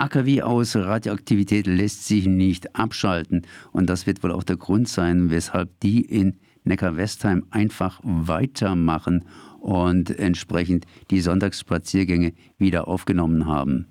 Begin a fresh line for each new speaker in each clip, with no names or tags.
AKW aus Radioaktivität lässt sich nicht abschalten. Und das wird wohl auch der Grund sein, weshalb die in Neckar-Westheim einfach weitermachen und entsprechend die Sonntagsspaziergänge wieder aufgenommen haben.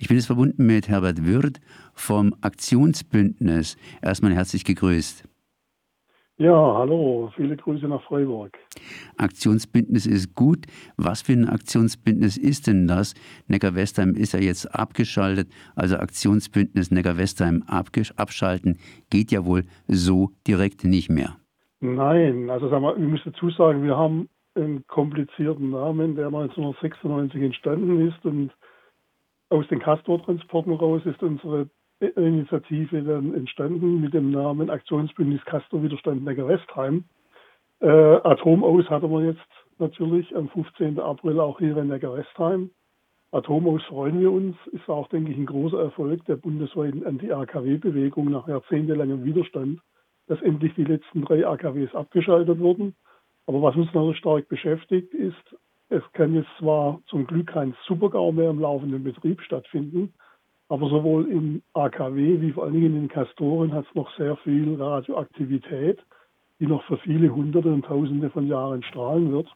Ich bin jetzt verbunden mit Herbert Würth vom Aktionsbündnis. Erstmal herzlich gegrüßt.
Ja, hallo, viele Grüße nach Freiburg.
Aktionsbündnis ist gut. Was für ein Aktionsbündnis ist denn das? Neckar-Westheim ist ja jetzt abgeschaltet, also Aktionsbündnis Neckar-Westheim abschalten geht ja wohl so direkt nicht mehr.
Nein, also sagen wir, ich muss dazu sagen, wir haben einen komplizierten Namen, der 1996 entstanden ist und aus den Castor-Transporten raus ist unsere Initiative dann entstanden mit dem Namen Aktionsbündnis Castor Widerstand Neckar-Westheim. Äh, Atomaus hatten wir jetzt natürlich am 15. April auch hier in Neckar-Westheim. Atomaus freuen wir uns, ist auch, denke ich, ein großer Erfolg der bundesweiten Anti-AKW-Bewegung nach jahrzehntelangem Widerstand, dass endlich die letzten drei AKWs abgeschaltet wurden. Aber was uns noch stark beschäftigt ist, es kann jetzt zwar zum Glück kein Supergau mehr im laufenden Betrieb stattfinden, aber sowohl im AKW wie vor allen Dingen in den Kastoren hat es noch sehr viel Radioaktivität, die noch für viele Hunderte und Tausende von Jahren strahlen wird.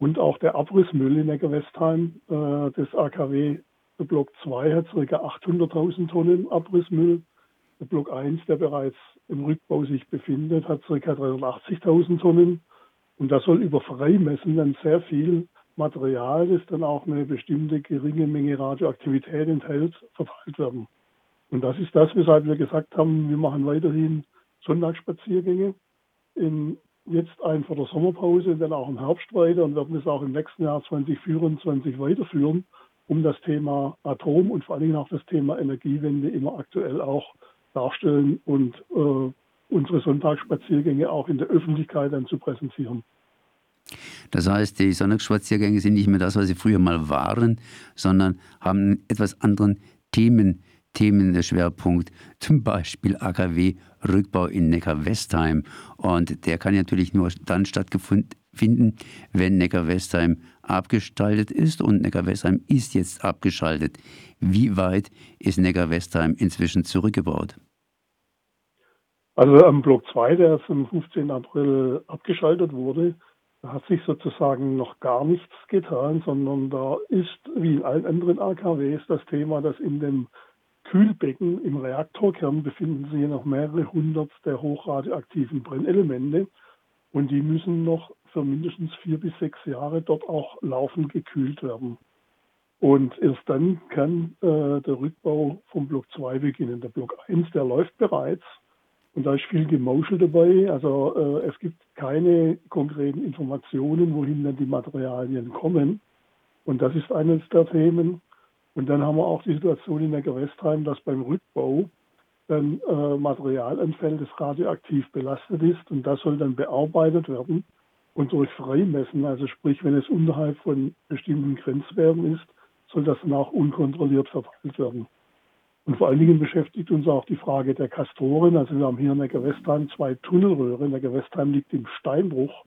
Und auch der Abrissmüll in Neckarwestheim äh, des AKW der Block 2 hat ca. 800.000 Tonnen Abrissmüll. Der Block 1, der bereits im Rückbau sich befindet, hat ca. 380.000 Tonnen. Und das soll über Freimessen dann sehr viel Material, das dann auch eine bestimmte geringe Menge Radioaktivität enthält, verteilt werden. Und das ist das, weshalb wir gesagt haben, wir machen weiterhin Sonntagsspaziergänge. In, jetzt ein vor der Sommerpause, dann auch im Herbst weiter und werden es auch im nächsten Jahr 2024 weiterführen, um das Thema Atom und vor allen Dingen auch das Thema Energiewende immer aktuell auch darstellen und äh, unsere Sonntagsspaziergänge auch in der Öffentlichkeit dann zu präsentieren.
Das heißt, die Sonntagsspaziergänge sind nicht mehr das, was sie früher mal waren, sondern haben einen etwas anderen Themen, Themenschwerpunkt, zum Beispiel AKW Rückbau in Neckar-Westheim. Und der kann natürlich nur dann stattfinden, wenn Neckar-Westheim abgestaltet ist. Und Neckar-Westheim ist jetzt abgeschaltet. Wie weit ist Neckar-Westheim inzwischen zurückgebaut?
Also am Block 2, der am 15. April abgeschaltet wurde, da hat sich sozusagen noch gar nichts getan, sondern da ist, wie in allen anderen AKWs, das Thema, dass in dem Kühlbecken im Reaktorkern befinden sich noch mehrere hundert der hochradioaktiven Brennelemente und die müssen noch für mindestens vier bis sechs Jahre dort auch laufend gekühlt werden. Und erst dann kann äh, der Rückbau vom Block 2 beginnen. Der Block 1, der läuft bereits und da ist viel Gemauschel dabei. Also äh, es gibt keine konkreten Informationen, wohin dann die Materialien kommen. Und das ist eines der Themen. Und dann haben wir auch die Situation in der Gewestheim, dass beim Rückbau dann äh, Material anfällt, das radioaktiv belastet ist. Und das soll dann bearbeitet werden und durch Freimessen, also sprich, wenn es unterhalb von bestimmten Grenzwerten ist, soll das dann auch unkontrolliert verteilt werden. Und vor allen Dingen beschäftigt uns auch die Frage der Kastoren. Also wir haben hier in der Gewestheim zwei Tunnelröhren. Der Gewestheim liegt im Steinbruch.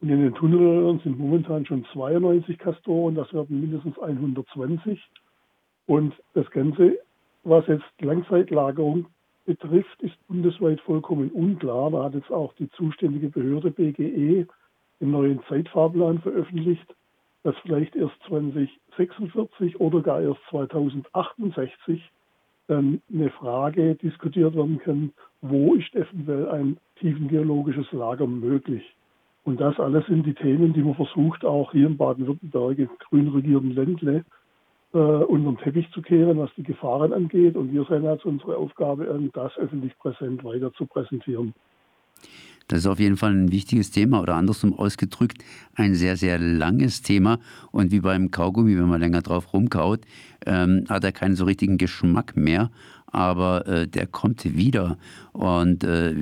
Und in den Tunnelröhren sind momentan schon 92 Kastoren. Das werden mindestens 120. Und das Ganze, was jetzt Langzeitlagerung betrifft, ist bundesweit vollkommen unklar. Da hat jetzt auch die zuständige Behörde BGE den neuen Zeitfahrplan veröffentlicht, dass vielleicht erst 2046 oder gar erst 2068 dann eine Frage diskutiert werden kann, wo ist eventuell ein tiefengeologisches Lager möglich. Und das alles sind die Themen, die man versucht, auch hier in Baden-Württemberg, im grün regierten Ländle, äh, unter den Teppich zu kehren, was die Gefahren angeht. Und wir sehen als unsere Aufgabe an, das öffentlich präsent weiter zu präsentieren.
Das ist auf jeden Fall ein wichtiges Thema oder andersrum ausgedrückt ein sehr, sehr langes Thema. Und wie beim Kaugummi, wenn man länger drauf rumkaut, ähm, hat er keinen so richtigen Geschmack mehr. Aber äh, der kommt wieder. Und äh,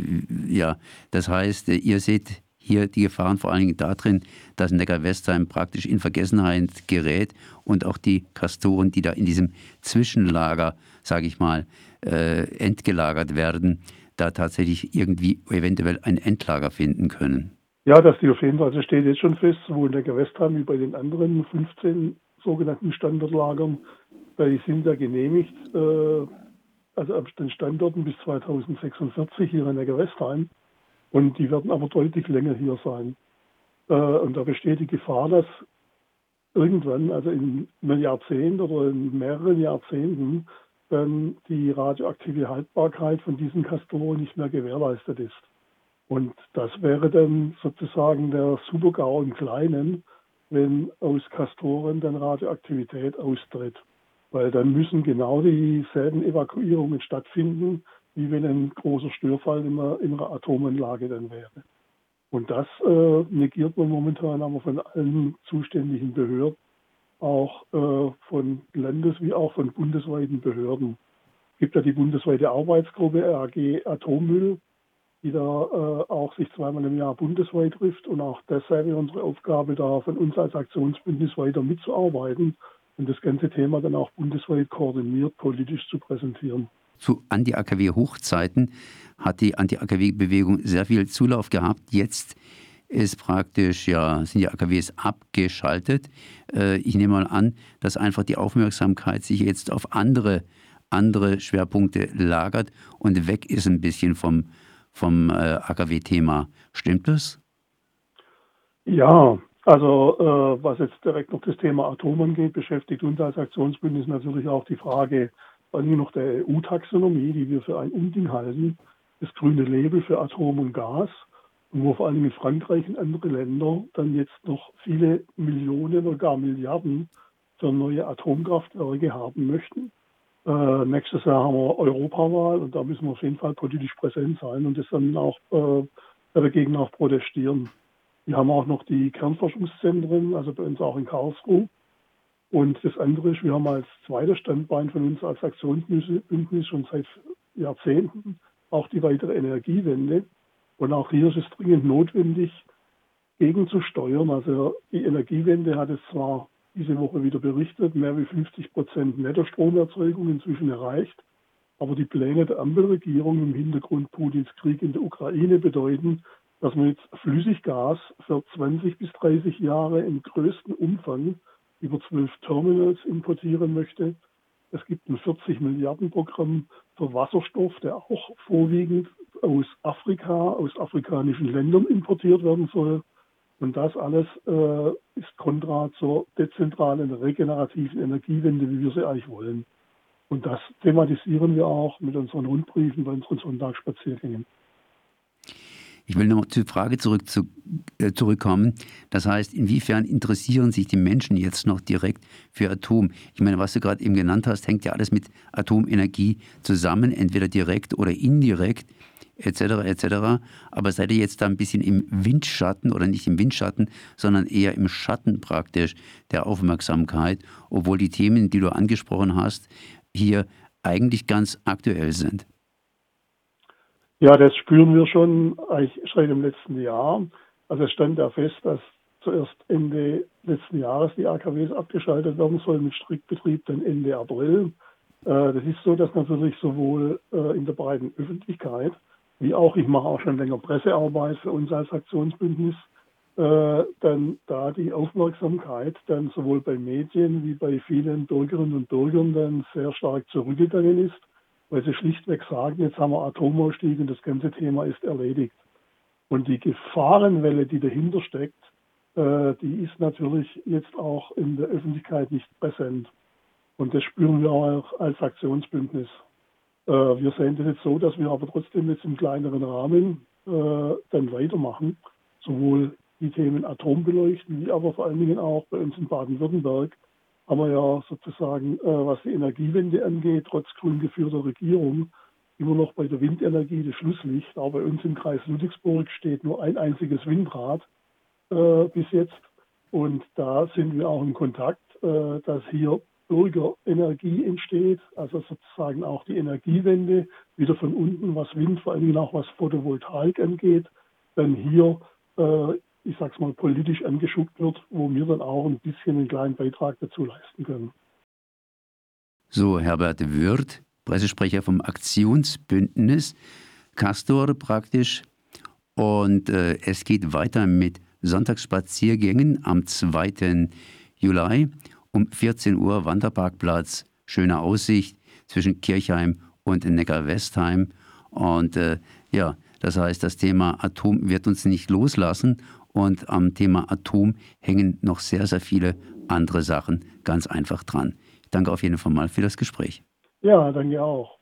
ja, das heißt, ihr seht hier die Gefahren vor allen Dingen darin, dass Neckar-Westheim praktisch in Vergessenheit gerät und auch die Kastoren, die da in diesem Zwischenlager, sage ich mal, äh, entgelagert werden, da tatsächlich irgendwie eventuell ein Endlager finden können.
Ja, das steht auf jeden Fall. Also steht jetzt schon fest, sowohl in der Gewestheim wie bei den anderen 15 sogenannten Standardlagern, weil die sind ja genehmigt, äh, also ab den Standorten bis 2046 hier in Neckarwestheim. Und die werden aber deutlich länger hier sein. Äh, und da besteht die Gefahr, dass irgendwann, also in einem Jahrzehnt oder in mehreren Jahrzehnten, dann die radioaktive Haltbarkeit von diesen Castoren nicht mehr gewährleistet ist. Und das wäre dann sozusagen der Supergau im Kleinen, wenn aus Castoren dann Radioaktivität austritt. Weil dann müssen genau dieselben Evakuierungen stattfinden, wie wenn ein großer Störfall in einer, in einer Atomanlage dann wäre. Und das äh, negiert man momentan aber von allen zuständigen Behörden, auch äh, von Landes- wie auch von bundesweiten Behörden. Es gibt ja die bundesweite Arbeitsgruppe RAG Atommüll, die da äh, auch sich zweimal im Jahr bundesweit trifft. Und auch das sei unsere Aufgabe, da von uns als Aktionsbündnis weiter mitzuarbeiten und das ganze Thema dann auch bundesweit koordiniert politisch zu präsentieren.
Zu Anti-AKW-Hochzeiten hat die Anti-AKW-Bewegung sehr viel Zulauf gehabt. Jetzt ist praktisch, ja, sind die AKWs abgeschaltet. Äh, ich nehme mal an, dass einfach die Aufmerksamkeit sich jetzt auf andere, andere Schwerpunkte lagert und weg ist ein bisschen vom, vom äh, AKW-Thema. Stimmt das?
Ja, also äh, was jetzt direkt noch das Thema Atom angeht, beschäftigt uns als Aktionsbündnis natürlich auch die Frage, allem noch der EU-Taxonomie, die wir für ein Unding halten, das grüne Label für Atom und Gas, wo vor allem in Frankreich und andere Länder dann jetzt noch viele Millionen oder gar Milliarden für neue Atomkraftwerke haben möchten. Äh, nächstes Jahr haben wir Europawahl und da müssen wir auf jeden Fall politisch präsent sein und das dann auch äh, dagegen auch protestieren. Wir haben auch noch die Kernforschungszentren, also bei uns auch in Karlsruhe. Und das andere ist, wir haben als zweites Standbein von uns als Aktionsbündnis schon seit Jahrzehnten auch die weitere Energiewende. Und auch hier ist es dringend notwendig, gegenzusteuern. Also die Energiewende hat es zwar diese Woche wieder berichtet, mehr wie 50 Prozent Nettostromerzeugung inzwischen erreicht. Aber die Pläne der Ampelregierung im Hintergrund Putins Krieg in der Ukraine bedeuten, dass man jetzt Flüssiggas für 20 bis 30 Jahre im größten Umfang über zwölf Terminals importieren möchte. Es gibt ein 40 Milliarden Programm für Wasserstoff, der auch vorwiegend aus Afrika, aus afrikanischen Ländern importiert werden soll. Und das alles äh, ist kontra zur dezentralen, regenerativen Energiewende, wie wir sie eigentlich wollen. Und das thematisieren wir auch mit unseren Rundbriefen bei unseren Sonntagsspaziergängen.
Ich will noch zur Frage zurück zu, äh, zurückkommen. Das heißt, inwiefern interessieren sich die Menschen jetzt noch direkt für Atom? Ich meine, was du gerade eben genannt hast, hängt ja alles mit Atomenergie zusammen, entweder direkt oder indirekt etc. etc. Aber seid ihr jetzt da ein bisschen im Windschatten oder nicht im Windschatten, sondern eher im Schatten praktisch der Aufmerksamkeit, obwohl die Themen, die du angesprochen hast, hier eigentlich ganz aktuell sind?
Ja, das spüren wir schon eigentlich seit dem letzten Jahr. Also es stand ja fest, dass zuerst Ende letzten Jahres die AKWs abgeschaltet werden sollen mit Strickbetrieb dann Ende April. Äh, das ist so, dass natürlich sowohl äh, in der breiten Öffentlichkeit wie auch, ich mache auch schon länger Pressearbeit für uns als Aktionsbündnis, äh, dann da die Aufmerksamkeit dann sowohl bei Medien wie bei vielen Bürgerinnen und Bürgern dann sehr stark zurückgegangen ist weil sie schlichtweg sagen, jetzt haben wir Atomausstieg und das ganze Thema ist erledigt. Und die Gefahrenwelle, die dahinter steckt, äh, die ist natürlich jetzt auch in der Öffentlichkeit nicht präsent. Und das spüren wir auch als Aktionsbündnis. Äh, wir sehen das jetzt so, dass wir aber trotzdem jetzt im kleineren Rahmen äh, dann weitermachen, sowohl die Themen Atom beleuchten, wie aber vor allen Dingen auch bei uns in Baden-Württemberg haben wir ja sozusagen, äh, was die Energiewende angeht, trotz grün geführter Regierung, immer noch bei der Windenergie das Schlusslicht. Aber bei uns im Kreis Ludwigsburg steht nur ein einziges Windrad äh, bis jetzt. Und da sind wir auch in Kontakt, äh, dass hier Bürgerenergie entsteht, also sozusagen auch die Energiewende, wieder von unten, was Wind, vor allem auch was Photovoltaik angeht, dann hier äh, ich sag's mal, politisch angeschuckt wird, wo wir dann auch ein bisschen einen kleinen Beitrag dazu leisten können.
So, Herbert Würth, Pressesprecher vom Aktionsbündnis, Castor praktisch. Und äh, es geht weiter mit Sonntagsspaziergängen am 2. Juli um 14 Uhr Wanderparkplatz schöne Aussicht zwischen Kirchheim und Neckar-Westheim. Und äh, ja, das heißt, das Thema Atom wird uns nicht loslassen. Und am Thema Atom hängen noch sehr, sehr viele andere Sachen ganz einfach dran. Ich danke auf jeden Fall mal für das Gespräch.
Ja, danke auch.